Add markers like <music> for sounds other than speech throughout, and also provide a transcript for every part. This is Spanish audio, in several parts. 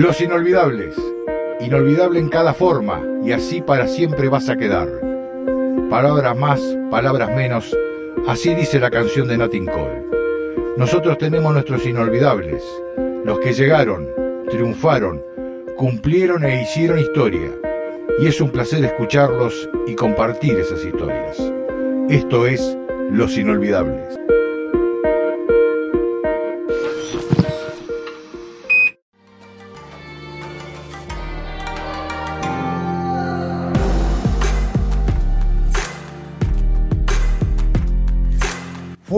Los inolvidables. Inolvidable en cada forma y así para siempre vas a quedar. Palabras más, palabras menos, así dice la canción de Nat Cole. Nosotros tenemos nuestros inolvidables, los que llegaron, triunfaron, cumplieron e hicieron historia. Y es un placer escucharlos y compartir esas historias. Esto es Los Inolvidables.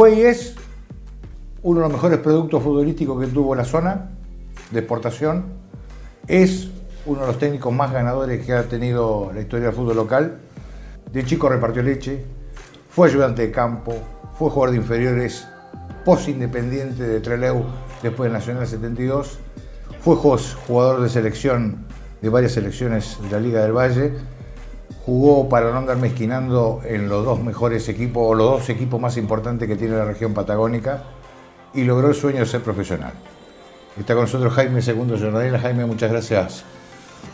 Fue es uno de los mejores productos futbolísticos que tuvo la zona de exportación. Es uno de los técnicos más ganadores que ha tenido la historia del fútbol local. De chico repartió leche, fue ayudante de campo, fue jugador de inferiores, post-independiente de Treleu después del Nacional 72, fue jugador de selección de varias selecciones de la Liga del Valle jugó para no andar mezquinando en los dos mejores equipos o los dos equipos más importantes que tiene la región patagónica y logró el sueño de ser profesional. Está con nosotros Jaime Segundo Jornalera. Jaime, muchas gracias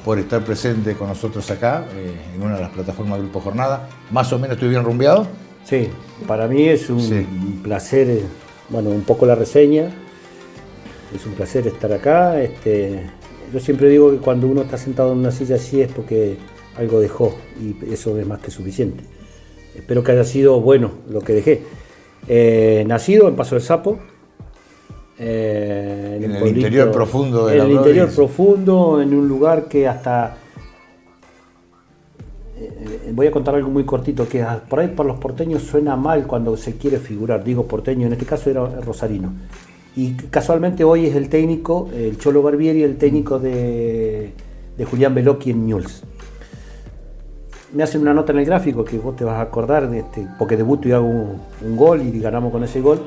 por estar presente con nosotros acá eh, en una de las plataformas Grupo Jornada. Más o menos estoy bien rumbeado. Sí, para mí es un placer, eh, bueno, un poco la reseña. Es un placer estar acá. Este, yo siempre digo que cuando uno está sentado en una silla así es porque algo dejó y eso es más que suficiente. Espero que haya sido bueno lo que dejé. Eh, nacido en Paso del Sapo. Eh, en, el interior profundo de en el interior profundo, en un lugar que hasta eh, voy a contar algo muy cortito, que por ahí por los porteños suena mal cuando se quiere figurar, digo porteño, en este caso era Rosarino. Y casualmente hoy es el técnico, el Cholo Barbieri, el técnico de, de Julián Velocchi en Mules me hacen una nota en el gráfico que vos te vas a acordar, de este, porque debuto y hago un, gol y ganamos con ese gol.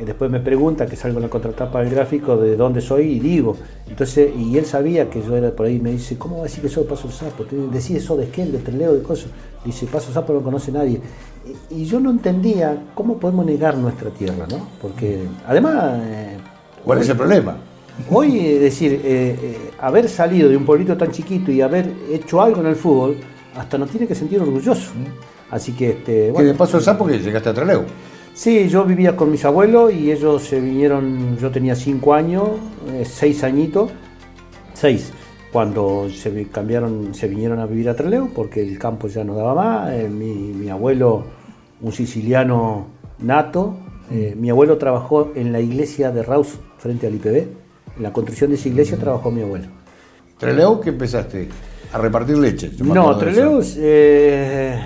Y después me pregunta, que salgo en la contratapa del gráfico, de dónde soy y digo. Entonces, y él sabía que yo era por ahí, me dice, ¿cómo va a decir que soy Paso Sapo? Decís eso de Esquel, de Treleo, de cosas. Dice, Paso Sapo no conoce nadie. Y, yo no entendía cómo podemos negar nuestra tierra, ¿no? Porque además... Eh, ¿Cuál es el problema? Hoy, es decir, eh, eh, haber salido de un pueblito tan chiquito y haber hecho algo en el fútbol, hasta nos tiene que sentir orgulloso. Así que, este, bueno. de paso el sapo que llegaste a Trelew. Sí, yo vivía con mis abuelos y ellos se vinieron, yo tenía cinco años, eh, seis añitos, seis, cuando se cambiaron, se vinieron a vivir a Trelew porque el campo ya no daba más. Eh, mi, abuelo, un siciliano nato, eh, mi abuelo trabajó en la iglesia de Raus frente al IPB. En la construcción de esa iglesia trabajó mi abuelo. ¿Trelew qué empezaste? A repartir leche. No, Trelews, eh,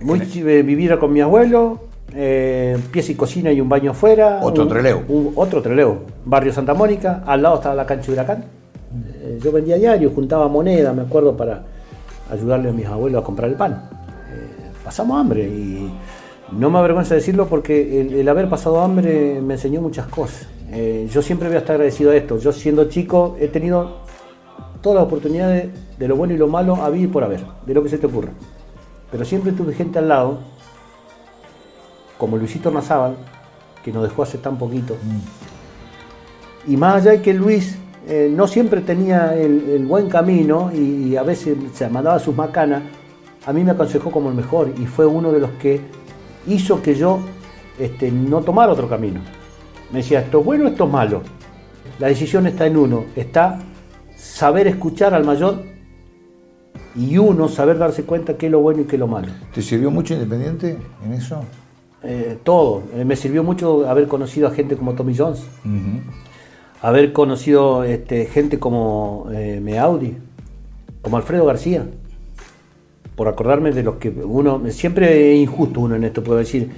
muy, eh, vivir con mi abuelo, eh, pies y cocina y un baño afuera. Otro Treleu. otro Treleu. Barrio Santa Mónica, al lado estaba la cancha de Huracán. Eh, yo vendía diario, juntaba moneda, me acuerdo, para ayudarle a mis abuelos a comprar el pan. pasamos hambre y no me avergüenza decirlo porque el, haber pasado hambre me enseñó muchas cosas. yo siempre voy a estar agradecido a esto. Yo siendo chico he tenido todas las oportunidades de lo bueno y lo malo a vivir por haber, de lo que se te ocurra. Pero siempre tuve gente al lado, como Luisito Nazábal, que nos dejó hace tan poquito. Y más allá de que Luis eh, no siempre tenía el, buen camino y, a veces se mandaba sus macanas, a mí me aconsejó como el mejor y fue uno de los que hizo que yo este, no tomara otro camino. Me decía, esto es bueno, esto es malo. La decisión está en uno, está saber escuchar al mayor y uno saber darse cuenta qué es lo bueno y qué es lo malo. ¿Te sirvió mucho Independiente en eso? Eh, todo. Eh, me sirvió mucho haber conocido a gente como Tommy Jones, haber conocido este, gente como eh, Meaudi, como Alfredo García, por acordarme de los que uno, siempre es injusto uno en esto, puedo decir,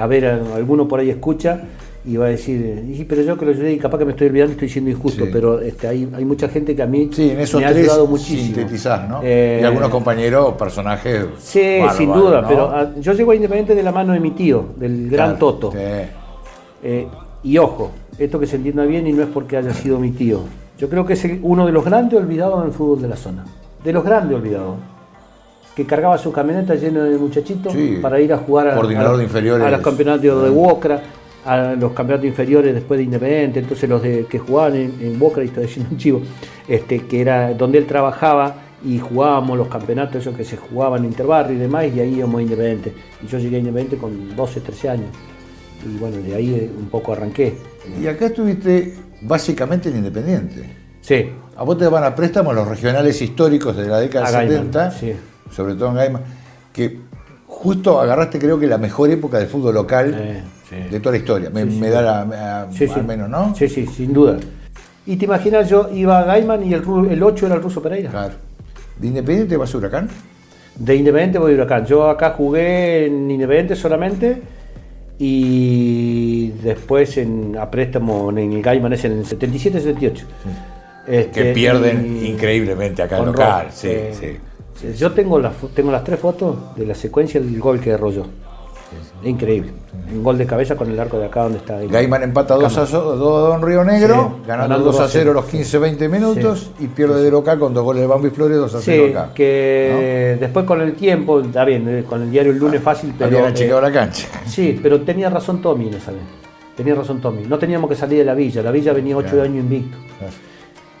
a ver, alguno por ahí escucha y va a decir, pero yo que lo ayudé y capaz que me estoy olvidando y estoy siendo injusto, pero este, hay, hay, mucha gente que a mí sí, en esos me ha ayudado muchísimo. Sintetizás, ¿no? Eh, y algunos compañeros, personajes. Sí, sin duda, pero ah, yo llego a Independiente de la mano de mi tío, del gran Toto. Eh, y ojo, esto que se entienda bien y no es porque haya sido mi tío. Yo creo que es uno de los grandes olvidados en el fútbol de la zona. De los grandes olvidados. Que cargaba su camioneta llena de muchachitos para ir a jugar a, inferiores. a los campeonatos de Wokra a los campeonatos inferiores después de Independiente, entonces los de, que jugaban en, en Boca, y estoy diciendo un chivo, este, que era donde él trabajaba y jugábamos los campeonatos esos que se jugaban en Interbarrio y demás, y ahí íbamos a Independiente. Y yo llegué a Independiente con 12, 13 años. Y bueno, de ahí eh, un poco arranqué. Y acá estuviste básicamente en Independiente. Sí, A vos te van a préstamo los regionales históricos de la década Gaiman, 70, sí. sobre todo en Gaima, que justo agarraste creo que la mejor época del fútbol local Eh, sí. de toda la historia. Me, Sí, sí. me da la, a- Sí, sí. al menos, ¿no? Sí, sí, sin duda. Y te imaginas, yo iba a Gaiman y el, el 8 era el ruso Pereira. Claro. ¿De Independiente vas a Huracán? De Independiente voy a Huracán. Yo acá jugué en Independiente solamente y después en, a préstamo en el Gaiman es en el 77-78. Este, Que pierden y- increíblemente acá en local. Sí, eh, sí. Yo tengo las, tengo las tres fotos de la secuencia del gol que derrolló. Increíble. Un gol de cabeza con el arco de acá donde está. Gaiman empata 2 a, Cama. so- 2 a Don Río Negro, Sí, ganando ganando 2 a 2 a 0 0. los 15-20 minutos y pierde de local con dos goles de Bambi Flores 2 a 0 Sí, acá. que después con el tiempo, está bien, eh, con el diario el lunes fácil, pero. Habían eh, achicado la cancha. <laughs> Sí, pero tenía razón Tommy en esa vez. Tenía razón Tommy. No teníamos que salir de la villa. La villa venía ocho Claro. años invicto.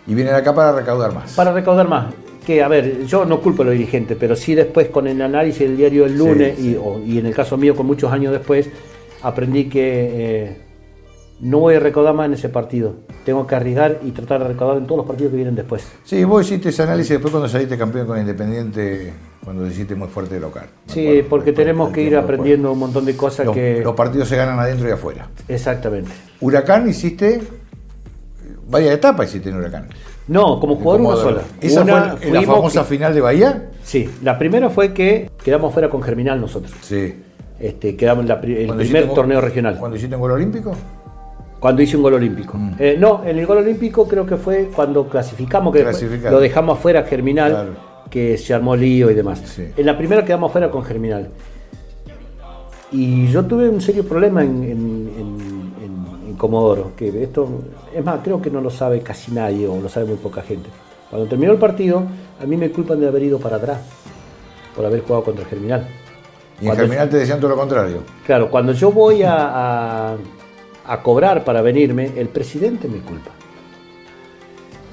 Y vienen acá para recaudar más. Para recaudar más. Que, a ver, yo no culpo a los dirigentes, pero sí después con el análisis del diario el lunes, Sí, y, o- y en el caso mío con muchos años después, aprendí que eh, no voy a recaudar más en ese partido. Tengo que arriesgar y tratar de recaudar en todos los partidos que vienen después. Sí, vos hiciste ese análisis después cuando saliste campeón con Independiente, cuando hiciste muy fuerte de local. Sí, acuerdo, porque tenemos que ir aprendiendo un montón de cosas. Los, que... los partidos se ganan adentro y afuera. Exactamente. Huracán hiciste, varias etapas hiciste en Huracán. No, como jugador una sola. ¿Esa Una, fue la- famosa que- final de Bahía? Sí, la primera fue que quedamos fuera con Germinal nosotros. Sí. Este, quedamos en la el primer un- torneo regional. ¿Cuando hiciste un gol olímpico? Cuando hice un gol olímpico. Mm. Eh, no, en el gol olímpico creo que fue cuando clasificamos, que lo dejamos afuera Germinal, Claro. que se armó lío y demás. Sí. En la primera quedamos afuera con Germinal. Y yo tuve un serio problema en Comodoro, que esto, es más, creo que no lo sabe casi nadie o lo sabe muy poca gente. Cuando terminó el partido, a mí me culpan de haber ido para atrás, por haber jugado contra Germinal. Y en Germinal te decían todo lo contrario. Claro, cuando yo voy a, a- a cobrar para venirme, el presidente me culpa.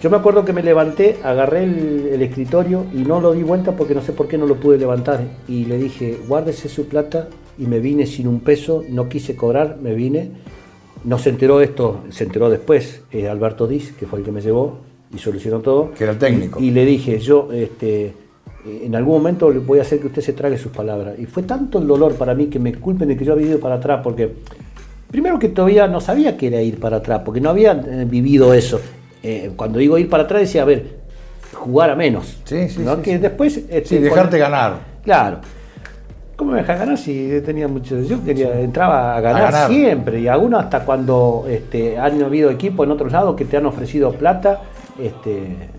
Yo me acuerdo que me levanté, agarré el, el escritorio y no lo di vuelta porque no sé por qué no lo pude levantar. Y le dije, guárdese su plata y me vine sin un peso, no quise cobrar, me vine. No se enteró esto, se enteró después, eh, Alberto Diz, que fue el que me llevó y solucionó todo. Que era el técnico. Y, y le dije, yo este, eh, en algún momento voy a hacer que usted se trague sus palabras. Y fue tanto el dolor para mí que me culpen de que yo había ido para atrás, porque primero que todavía no sabía que era ir para atrás, porque no había eh, vivido eso. Eh, cuando digo ir para atrás decía, a ver, jugar a menos. Sí, sí, ¿no? sí, que después... este, Sí, dejarte cuando- ganar. Claro. ¿Cómo me dejas ganar si tenía mucho? Yo quería, entraba a ganar, A ganar. siempre. Y algunos hasta cuando este, han habido equipos en otros lados que te han ofrecido plata, este,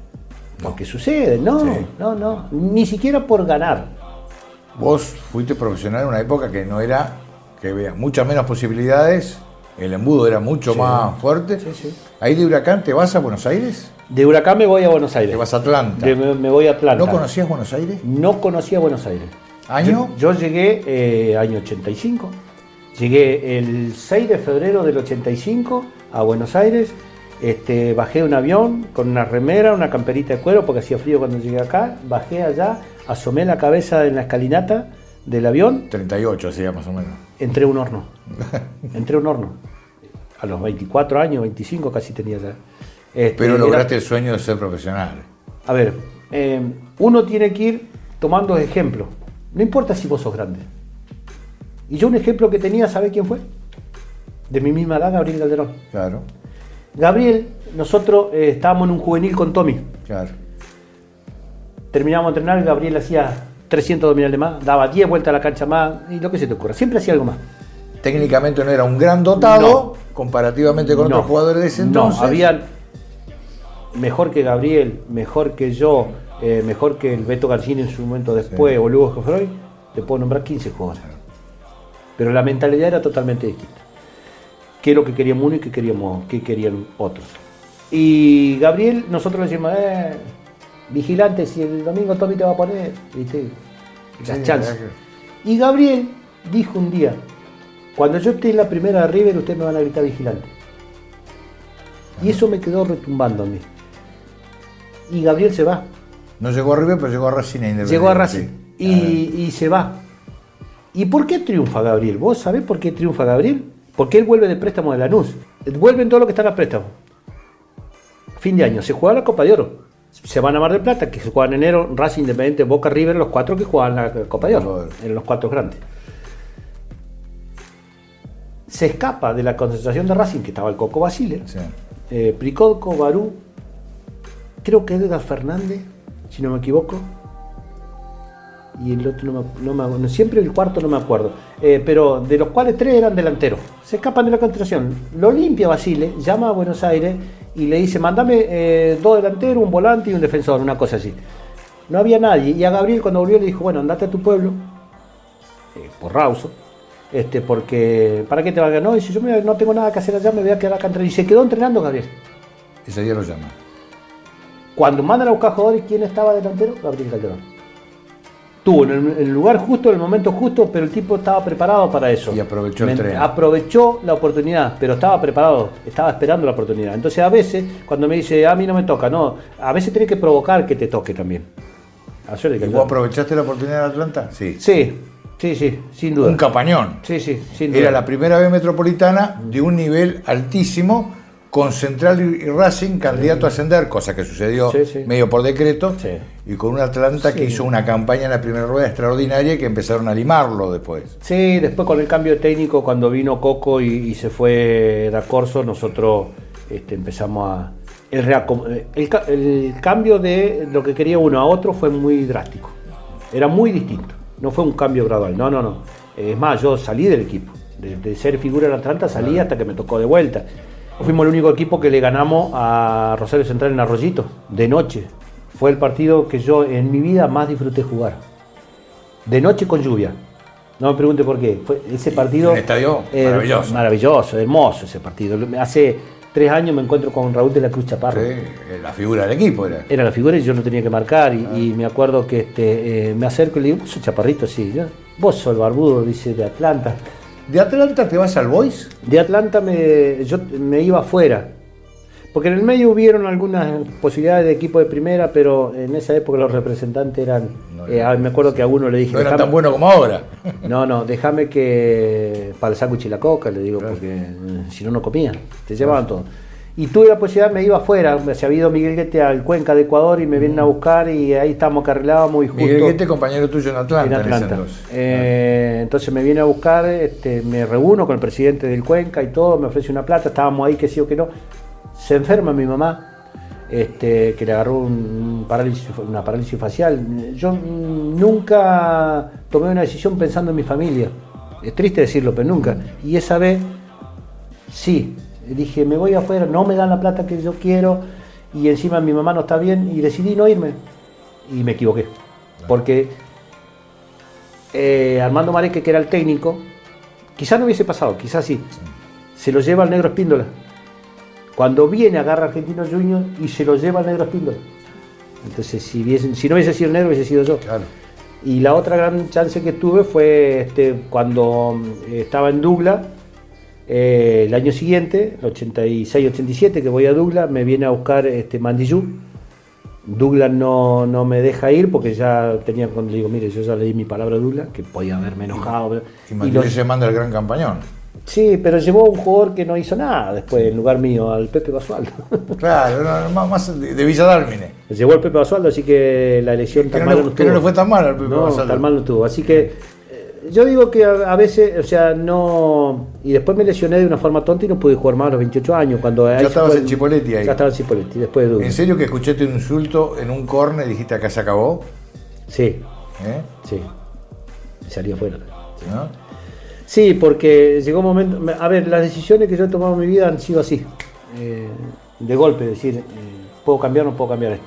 porque sucede, no, Sí. no, no, ni siquiera por ganar. Vos fuiste profesional en una época que no era, que había muchas menos posibilidades, el embudo era mucho Sí. más fuerte. Sí, sí. Ahí de Huracán te vas a Buenos Aires, De Huracán me voy a Buenos Aires. te vas a Atlanta. De- me, me voy a Atlanta. ¿No conocías Buenos Aires? No conocía Buenos Aires. ¿Año? Yo, yo llegué eh, año 85. Llegué el 6 de febrero del 85 a Buenos Aires. Este, bajé un avión con una remera, una camperita de cuero porque hacía frío cuando llegué acá. Bajé allá, asomé la cabeza en la escalinata del avión, 38 hacía más o menos. entré un horno. <laughs> Entré un horno. A los 24 años, 25 casi tenía ya. Este, Pero era- lograste el sueño de ser profesional. a ver, eh, uno tiene que ir tomando ejemplos. No importa si vos sos grande. Y yo un ejemplo que tenía, ¿sabe quién fue? De mi misma edad, Gabriel Calderón. Claro, Gabriel, nosotros eh, estábamos en un juvenil con Tommy. claro. Terminamos de entrenar, Gabriel hacía 300 dominales más, daba 10 vueltas a la cancha más, y lo que se te ocurra. Siempre hacía algo más. Técnicamente no era un gran dotado comparativamente con No, otros jugadores de ese entonces. No, habían mejor que Gabriel, mejor que yo, eh, mejor que el Beto Garcini en su momento después, Sí. o Lugo Gefroy, te puedo nombrar 15 jugadores. Pero la mentalidad era totalmente distinta. ¿Qué es lo que queríamos uno y qué queríamos, qué querían otros? Y Gabriel, nosotros le decimos, eh, vigilante, si el domingo Tommy te va a poner, ¿viste? Las Sí, chances. Y Gabriel dijo un día, Cuando yo esté en la primera de River, ustedes me van a gritar vigilante. Y eso me quedó retumbando a mí. Y Gabriel se va. No llegó a River, pero llegó a Racing e Independiente. Llegó a Racing. Y, y se va. ¿Y por qué triunfa Gabriel? ¿Vos sabés por qué triunfa Gabriel? Porque él vuelve de préstamo de Lanús. Vuelven todo lo que están a préstamo. Fin de año. Se juega la Copa de Oro. Se van a Mar del Plata, que se juega en enero, Racing Independiente, Boca River, los cuatro que juegan la Copa de Oro. En los cuatro grandes. Se escapa de la concentración de Racing, que estaba el Coco Basile. Sí. Eh, Pricodco, Barú, creo que Edgar Fernández, si no me equivoco. Y el otro no me, no. Siempre el cuarto no me acuerdo. Eh, pero de los cuales tres eran delanteros. Se escapan de la concentración. Lo limpia Basile, llama a Buenos Aires y le dice, mandame eh, dos delanteros, un volante y un defensor, una cosa así. No había nadie. Y a Gabriel cuando volvió le dijo, bueno, andate a tu pueblo, eh, por Rauso, este, porque ¿para qué te va a ganar? No, dice, yo no tengo nada que hacer allá, me voy a quedar acá entrenando. Y se quedó entrenando Gabriel. Ese día lo llama. Cuando mandan a buscar jugadores, ¿quién estaba delantero? Gabriel Calderón. Tuvo en el, el lugar justo, en el momento justo, pero el tipo estaba preparado para eso. Y aprovechó el tren. Aprovechó la oportunidad, pero estaba preparado, estaba esperando la oportunidad. Entonces a veces, cuando me dice, a mí no me toca, no, a veces tenés que provocar que te toque también. ¿Y vos aprovechaste la oportunidad de Atlanta? Sí. Sí, sí, sí, sin duda. Un capañón. Sí, sí, sin duda. Era la primera vez metropolitana de un nivel altísimo, con Central y Racing candidato a ascender, cosa que sucedió Sí, sí. medio por decreto, Sí. y con un Atlanta que hizo una campaña en la primera rueda extraordinaria y que empezaron a limarlo después. Sí, después con el cambio técnico, cuando vino Coco y, y se fue Da Corso, nosotros este, empezamos a. El, reacom- el ca- el cambio de lo que quería uno a otro fue muy drástico. Era muy distinto. No fue un cambio gradual. No, no, no. Es más, yo salí del equipo. De, de ser figura en Atlanta salí hasta que me tocó de vuelta. Fuimos el único equipo que le ganamos a Rosario Central en Arroyito, de noche. Fue el partido que yo en mi vida más disfruté jugar. De noche con lluvia. No me pregunte por qué. Fue ese partido. Estadio eh, maravilloso. Maravilloso, hermoso ese partido. Hace tres años me encuentro con Raúl de la Cruz Chaparro. Sí, la figura del equipo era. Era la figura y yo no tenía que marcar. Y, y me acuerdo que este, eh, me acerco y le digo, vos sos chaparrito, sí. Vos sos el barbudo, dice, de Atlanta. ¿De Atlanta te vas al Boys? De Atlanta me, yo me iba afuera. Porque en el medio hubieron algunas posibilidades de equipo de primera, pero en esa época los representantes eran. No eh, eran- me acuerdo que a uno le dije. No eran "Dejame- tan buenos como ahora. <laughs> No, no, déjame que. Para el sándwich y la coca, le digo, porque eh, si no, no comían. Te llevaban todo. Y tuve la posibilidad, me iba afuera. Se había ido Miguel Guete al Cuenca de Ecuador y me vienen a buscar y ahí estábamos que arreglábamos y justo. Miguel Guete, compañero tuyo en Atlanta. en en Atlanta. entonces. Eh, entonces me viene a buscar, este, me reúno con el presidente del Cuenca y todo, me ofrece una plata, estábamos ahí, que sí o que no. Se enferma mi mamá, este, que le agarró un parálisis, una parálisis facial. Yo mm, nunca tomé una decisión pensando en mi familia. Es triste decirlo, pero nunca. Y esa vez, sí, dije, me voy afuera, no me dan la plata que yo quiero y encima mi mamá no está bien y decidí no irme. Y me equivoqué. Porque eh, Armando Mareque, que era el técnico, quizás no hubiese pasado, quizás sí, se lo lleva al negro Espíndola. Cuando viene, agarra a Argentino Junior y se lo lleva al negro Espíndola. Entonces, si, hubiese- si no hubiese sido el negro, hubiese sido yo. Claro. Y la otra gran chance que tuve fue este, cuando mm, estaba en Douglas, eh, el año siguiente, el 86-87, que voy a Douglas, me viene a buscar este, Mandillú. Douglas no, no me deja ir porque ya tenía, cuando le digo, mire, yo ya le di mi palabra a Douglas, que podía haberme enojado. Y Y Mandilú lo- se manda el gran campañón. sí, pero llevó a un jugador que no hizo nada después, en lugar mío, al Pepe Basualdo. <laughs> Claro, no, más, más de, Villa Dálmine. llevó al Pepe Basualdo, así que la elección Que tan no, mal no que no le fue tan mal al Pepe No, tan mal no estuvo. Así que yo digo que a, a veces, o sea, no. Y después me lesioné de una forma tonta y no pude jugar más a los 28 años. Cuando ahí estabas en Chipoleti ahí. Ya estaba en Chipoletti, después de Duque. ¿En serio que escuchaste un insulto en un corner y dijiste acá se acabó? Sí, ¿Eh? sí. Y Salí afuera. ¿No? Sí, porque llegó un momento. me- A ver, las decisiones que yo he tomado en mi vida han sido así. eh, de golpe, decir, eh, puedo cambiar o no puedo cambiar esto.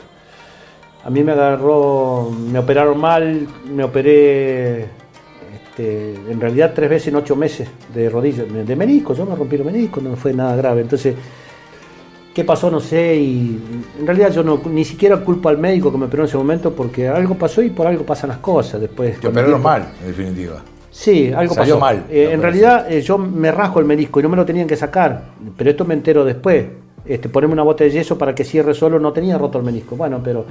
A mí me agarró, me operaron mal, me operé este, en realidad tres veces en ocho meses de rodillas, de menisco, yo me rompí los meniscos, no fue nada grave. Entonces, ¿qué pasó? No sé, y en realidad yo no, ni siquiera culpo al médico que me operó en ese momento porque algo pasó y por algo pasan las cosas. Después, Te con el operaron mal, en definitiva. Sí, algo Salió pasó. mal, Eh, en realidad eh, yo me rasgo el menisco y no me lo tenían que sacar, pero esto me entero después. Este, ponerme una bota de yeso para que cierre solo, no tenía roto el menisco. Bueno, pero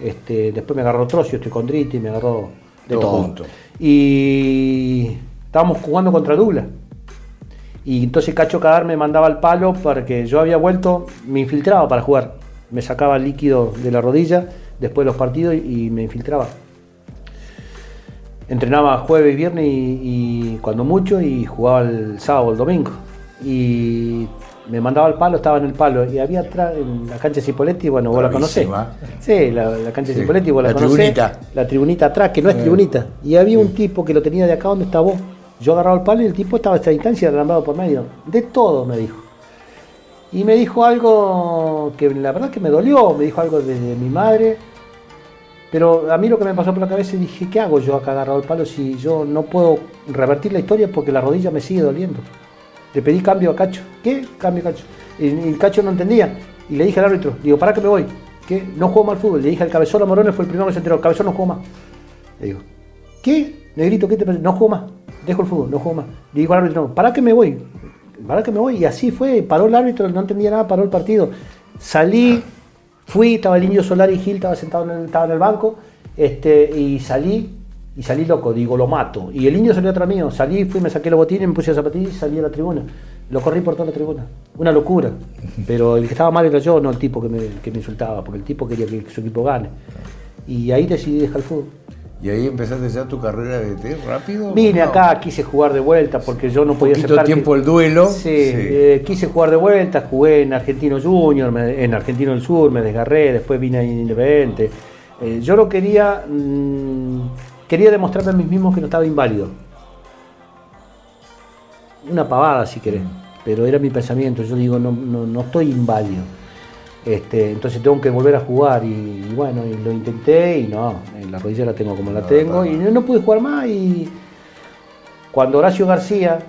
este, después me agarró trocio, osteocondritis, me agarró de Todo todo. junto. Y estábamos jugando contra Dula. Y entonces Cacho Cadar me mandaba al palo para que yo había vuelto, me infiltraba para jugar. Me sacaba el líquido de la rodilla después de los partidos y me infiltraba. Entrenaba jueves, viernes y, y cuando mucho y jugaba el sábado, el domingo. Y me mandaba al palo, estaba en el palo. Y había atrás, en la cancha Cipoletti, bueno, vos la conocés. Sí, la, la cancha Sí, Cipoletti, vos la, la conocés. tribunita. La tribunita atrás, que no es Eh. tribunita. Y había un tipo que lo tenía de acá donde está vos. Yo agarraba el palo y el tipo estaba a esta distancia, alarmado por medio. De todo, me dijo. Y me dijo algo que la verdad que me dolió, me dijo algo de, de mi madre. Pero a mí lo que me pasó por la cabeza dije, ¿qué hago yo acá agarrado el palo si yo no puedo revertir la historia porque la rodilla me sigue doliendo? Le pedí cambio a Cacho. ¿Qué? Cambio a Cacho. Y, y el Cacho no entendía. Y le dije al árbitro, digo, ¿para que me voy? ¿Qué? No juego más fútbol. Le dije al cabezón a Morones, fue el primero que se enteró. Cabezón no juego más. Le digo, ¿qué? Negrito, ¿qué te parece? No juego más. Dejo el fútbol, no juego más. Le digo al árbitro, no, ¿para que me voy? ¿Para que me voy? Y así fue. Paró el árbitro, no entendía nada, paró el partido. Salí, fui, estaba el Indio Solar y Gil, estaba sentado en el, estaba en el banco, este, y salí, y salí loco, digo, lo mato. Y el Indio salió atrás mío, salí, fui, me saqué los botines, me puse las zapatillas y salí a la tribuna. Lo corrí por toda la tribuna. Una locura. Pero el que estaba mal era yo, no el tipo que me, que me insultaba, porque el tipo quería que su equipo gane. Y ahí decidí dejar el fútbol. ¿Y ahí empezaste ya tu carrera de DT rápido? Vine No. acá, quise jugar de vuelta porque yo no podía aceptar que- tiempo el duelo. Sí, eh, quise jugar de vuelta, jugué en Argentino Junior, me- en Argentino del Sur, me desgarré, después vine a Independiente. Eh, yo lo quería, mm, quería demostrarme a mí mismo que no estaba inválido. Una pavada si querés, pero era mi pensamiento, yo digo, no, no, no estoy inválido. Este, entonces tengo que volver a jugar y, y bueno, y lo intenté y no, la rodilla la tengo como la No, tengo no. y no, no pude jugar más y cuando Horacio García,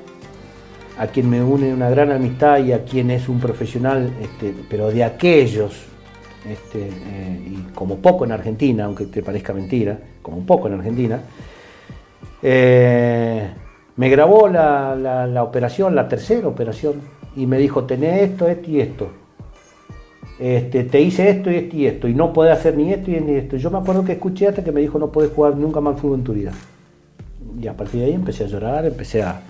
a quien me une una gran amistad y a quien es un profesional, este, pero de aquellos, este, eh, y como poco en Argentina, aunque te parezca mentira, como un poco en Argentina, eh, me grabó la, la- la operación, la tercera operación, y me dijo, tenés esto, esto y esto. Este, te hice esto y esto y esto, y no podés hacer ni esto y ni esto. Yo me acuerdo que escuché hasta que me dijo, no podés jugar nunca más fútbol en tu vida. Y a partir de ahí empecé a llorar, empecé a...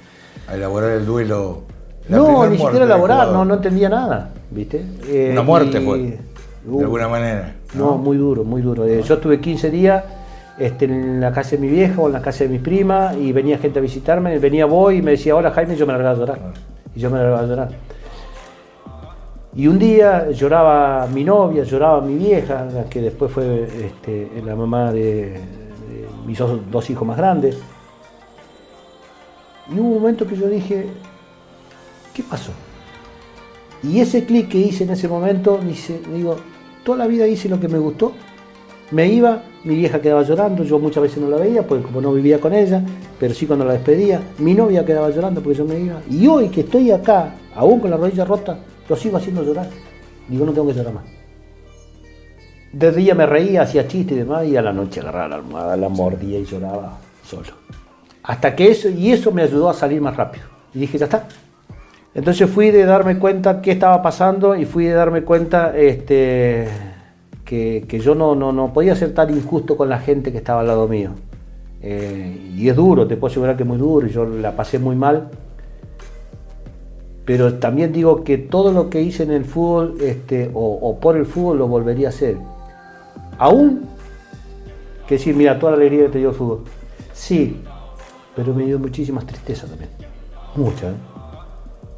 A elaborar el duelo. La no, ni siquiera elaborar, no, no entendía nada, ¿viste? Eh, Una muerte y- fue. Uh, De alguna manera. no, muy duro, muy duro. Eh, Yo estuve 15 días este, en la casa de mi vieja o en la casa de mis primas y venía gente a visitarme, venía vos y me decía, hola Jaime, y yo me largaba a llorar. Y yo me largaba a llorar. Y un día lloraba mi novia, lloraba mi vieja, que después fue este, la mamá de, de mis dos, dos hijos más grandes. Y hubo un momento que yo dije, ¿qué pasó? Y ese clic que hice en ese momento, dice, digo, toda la vida hice lo que me gustó. Me iba, mi vieja quedaba llorando, yo muchas veces no la veía, porque como no vivía con ella, pero sí cuando la despedía, mi novia quedaba llorando porque yo me iba. Y hoy que estoy acá, aún con la rodilla rota, lo sigo haciendo llorar. Digo, no tengo que llorar más. De día me reía, hacía chistes y demás, y a la noche agarraba la almohada, la mordía y lloraba solo. Hasta que eso, y eso me ayudó a salir más rápido. Y dije, ya está, entonces fui de darme cuenta qué estaba pasando y fui de darme cuenta este, que, yo no, no, no podía ser tan injusto con la gente que estaba al lado mío. Eh, y es duro, te puedo asegurar que es muy duro, y yo la pasé muy mal. Pero también digo que todo lo que hice en el fútbol este, o, o por el fútbol lo volvería a hacer. Aún que decir, mira, toda la alegría que te dio el fútbol. Sí, pero me dio muchísimas tristezas también. Muchas. ¿eh?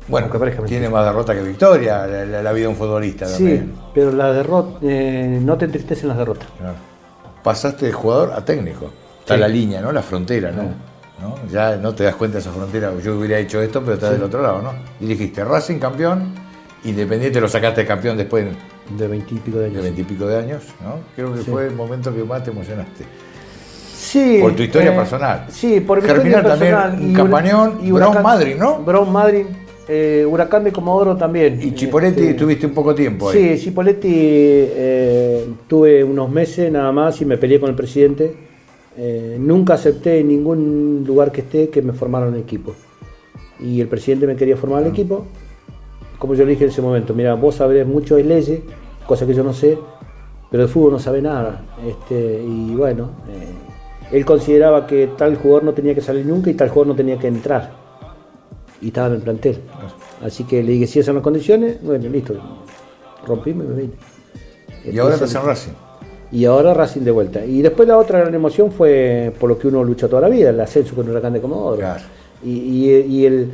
Bueno, tiene más derrota que victoria la, la- la vida de un futbolista Sí, también. pero la derrota, eh, no te entristecen las derrotas. Claro. Pasaste de jugador a técnico. Está Sí. la línea, ¿no? La frontera, ¿no? ¿No? Ya no te das cuenta de esa frontera. Yo hubiera hecho esto, pero estás del otro lado, ¿no? Y dijiste Racing campeón, Independiente lo sacaste campeón después De veintipico de de años. veintipico de años, ¿no? Creo que Sí. fue el momento que más te emocionaste. Sí, Por tu historia eh, personal. Sí, por mi Germinal historia también, personal. un y campañón, y Brown Madrid, ¿no? Brown Madrid, eh, Huracán de Comodoro también. Y Chipoletti Este, tuviste un poco tiempo ahí. Sí, Chipoletti eh, tuve unos meses nada más y me peleé con el presidente eh, nunca acepté en ningún lugar que esté que me formaran un equipo. Y el presidente me quería formar el equipo. Como yo le dije en ese momento, mira, vos sabrés mucho de leyes, cosa que yo no sé, pero de fútbol no sabe nada. Este, y bueno, eh, él consideraba que tal jugador no tenía que salir nunca y tal jugador no tenía que entrar. Y estaba en el plantel. Así que le dije, si esas son las condiciones, bueno, listo. Rompimos y me vine. Y ahora estás en Racing. y ahora Racing de vuelta. Y después la otra gran emoción fue por lo que uno lucha toda la vida, el ascenso con Huracán de Comodoro. Claro. Y, y- y el...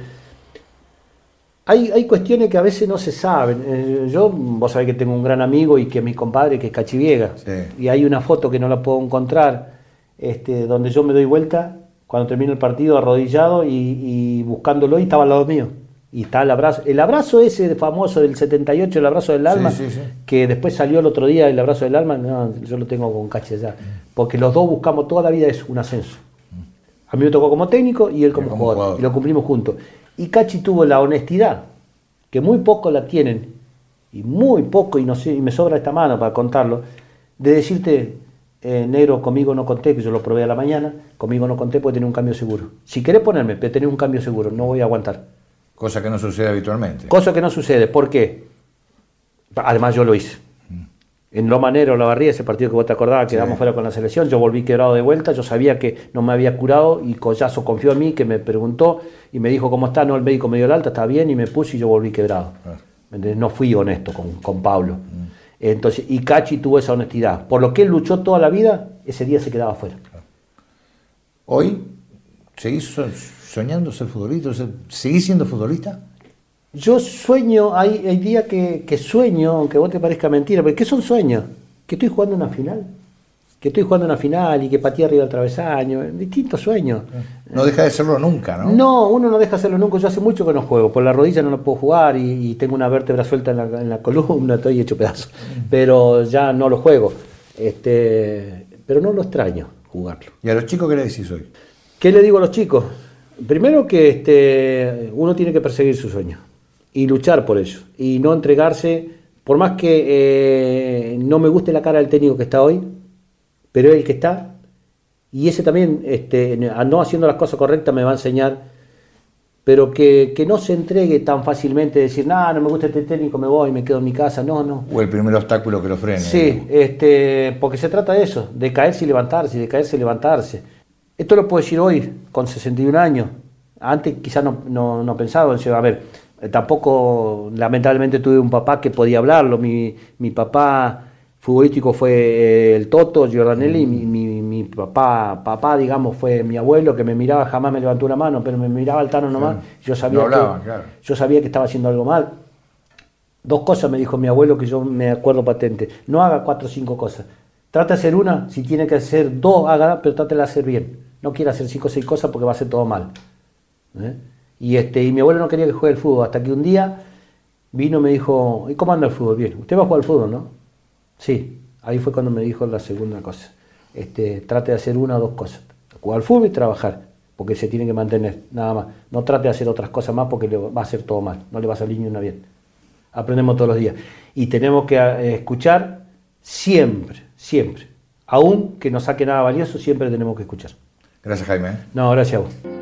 Hay, hay cuestiones que a veces no se saben. Eh, yo, vos sabés que tengo un gran amigo y que es mi compadre, que es Cachiviega. Sí. Y hay una foto que no la puedo encontrar, este, donde yo me doy vuelta cuando termino el partido arrodillado y, y buscándolo y estaba al lado mío. Y está el abrazo. El abrazo ese famoso del 78, el abrazo del alma, sí, sí. que después salió el otro día el abrazo del alma, no, yo lo tengo con Cachi allá. Porque los dos buscamos toda la vida es un ascenso. A mí me tocó como técnico y él como, como jugador, jugador. Y lo cumplimos juntos. Y Cachi tuvo la honestidad, que muy poco la tienen, y muy poco, y, no sé, y me sobra esta mano para contarlo, de decirte, eh, negro, conmigo no conté, que yo lo probé a la mañana, conmigo no conté porque tenía un cambio seguro. Si querés ponerme, pero tenés un cambio seguro, no voy a aguantar. Cosa que no sucede habitualmente. Cosa que no sucede, ¿por qué? Además yo lo hice. En Loma Negro, La Barría, ese partido que vos te acordabas, quedamos Sí. fuera con la selección, yo volví quebrado de vuelta, yo sabía que no me había curado y Collazo confió en mí, que me preguntó y me dijo cómo está, no, el médico me dio el alta, está bien y me puse y yo volví quebrado. Claro. ¿Me entendés? No fui honesto con, con Pablo. Entonces, y Cachi tuvo esa honestidad. Por lo que él luchó toda la vida, ese día se quedaba fuera. Hoy, ¿seguís so- soñando ser futbolista? ¿Seguís siendo futbolista? Yo sueño, hay, hay días que, que sueño, aunque vos te parezca mentira, pero ¿qué son sueños? Que estoy jugando una final. Que estoy jugando una final y que pateé arriba del travesaño. Distintos sueños. No deja de serlo nunca, ¿no? No, uno no deja hacerlo nunca. Yo hace mucho que no juego. Por la rodilla no lo puedo jugar y, y tengo una vértebra suelta en la, en la columna, estoy hecho pedazo. Pero ya no lo juego. Este, pero no lo extraño jugarlo. ¿Y a los chicos qué le decís hoy? ¿Qué le digo a los chicos? Primero que este, uno tiene que perseguir su sueño y luchar por ello y no entregarse, por más que eh, no me guste la cara del técnico que está hoy, pero es el que está y ese también, este, no haciendo las cosas correctas, me va a enseñar, pero que, que no se entregue tan fácilmente, decir, no, no me gusta este técnico, me voy, me quedo en mi casa, no, no. ¿O el primer obstáculo que lo frene? Sí, este, porque se trata de eso, de caerse y levantarse, de caerse y levantarse. Esto lo puedo decir hoy, con 61 años. Antes quizás no, no, no pensaba, decía, a ver, tampoco, lamentablemente tuve un papá que podía hablarlo. Mi, mi papá futbolístico fue eh, el Toto, Giordanelli, y mi, mi, mi papá, papá, digamos, fue mi abuelo, que me miraba, jamás me levantó una mano, pero me miraba al Tano nomás. Claro. Yo sabía No hablaba, que, claro. yo sabía que estaba haciendo algo mal. Dos cosas me dijo mi abuelo que yo me acuerdo patente. No haga cuatro o cinco cosas. Trata de hacer una, si tiene que hacer dos, hágala, pero trate de hacer bien. No quiera hacer cinco o seis cosas porque va a hacer todo mal. ¿Eh? Y, este, y mi abuelo no quería que juegue el fútbol, hasta que un día vino y me dijo, ¿y cómo anda el fútbol? Bien, ¿usted va a jugar al fútbol, no? Sí, ahí fue cuando me dijo la segunda cosa. Este, trate de hacer una o dos cosas. Jugar al fútbol y trabajar, porque se tiene que mantener, nada más. No trate de hacer otras cosas más porque le va a hacer todo mal, no le va a salir ni una bien. Aprendemos todos los días. Y tenemos que eh, escuchar siempre, siempre. Aún que no saque nada valioso, siempre tenemos que escuchar. Gracias, Jaime. ¿eh? No, gracias a vos.